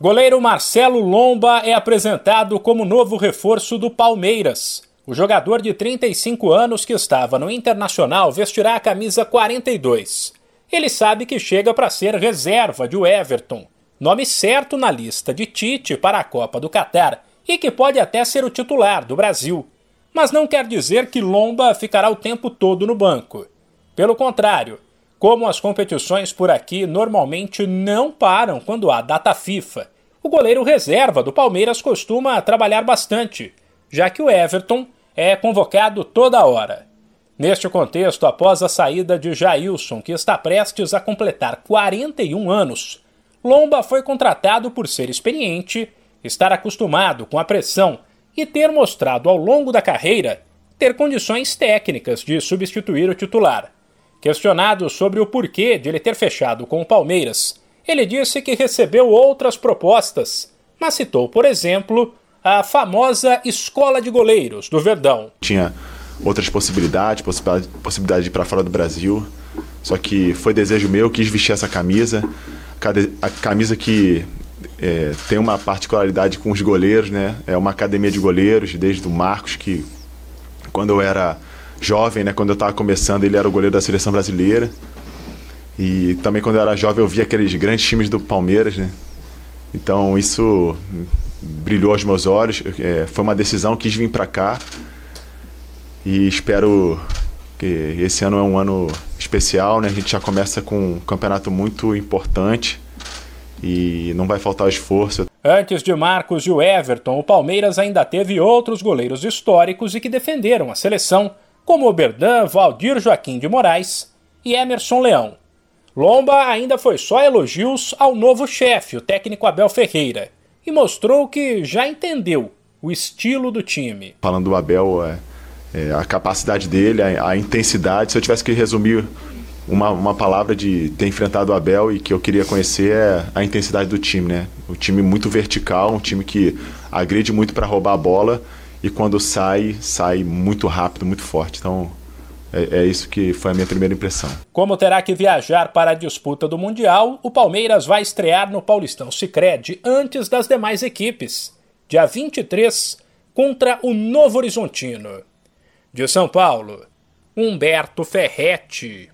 Goleiro Marcelo Lomba é apresentado como novo reforço do Palmeiras. O jogador de 35 anos que estava no Internacional vestirá a camisa 42. Ele sabe que chega para ser reserva de Everton, nome certo na lista de Tite para a Copa do Catar e que pode até ser o titular do Brasil. Mas não quer dizer que Lomba ficará o tempo todo no banco. Pelo contrário, como as competições por aqui normalmente não param quando há data FIFA, o goleiro reserva do Palmeiras costuma trabalhar bastante, já que o Everton é convocado toda hora. Neste contexto, após a saída de Jailson, que está prestes a completar 41 anos, Lomba foi contratado por ser experiente, estar acostumado com a pressão e ter mostrado ao longo da carreira ter condições técnicas de substituir o titular. Questionado sobre o porquê de ele ter fechado com o Palmeiras, ele disse que recebeu outras propostas, mas citou, por exemplo, a famosa Escola de Goleiros do Verdão. Tinha outras possibilidades, possibilidade, de ir para fora do Brasil, só que foi desejo meu, quis vestir essa camisa, a camisa que é, tem uma particularidade com os goleiros, né? É uma academia de goleiros, desde o Marcos, que quando eu era jovem, né? Quando eu estava começando, ele era o goleiro da seleção brasileira. E também quando eu era jovem eu via aqueles grandes times do Palmeiras, né? Então isso brilhou aos meus olhos. É, foi uma decisão, quis vir para cá. E espero que esse ano é um ano especial, né? A gente já começa com um campeonato muito importante e não vai faltar esforço. Antes de Marcos e o Everton, o Palmeiras ainda teve outros goleiros históricos e que defenderam a seleção como Oberdan, Valdir Joaquim de Moraes e Emerson Leão. Lomba ainda foi só elogios ao novo chefe, o técnico Abel Ferreira, e mostrou que já entendeu o estilo do time. Falando do Abel, é, é, a capacidade dele, a, a, intensidade, se eu tivesse que resumir uma, uma palavra de ter enfrentado o Abel e que eu queria conhecer é a intensidade do time, né? O time muito vertical, um time que agride muito para roubar a bola e quando sai, sai muito rápido, muito forte. Então, é, é, isso que foi a minha primeira impressão. Como terá que viajar para a disputa do Mundial, o Palmeiras vai estrear no Paulistão Sicredi antes das demais equipes, dia 23, contra o Novo Horizontino. De São Paulo, Humberto Ferretti.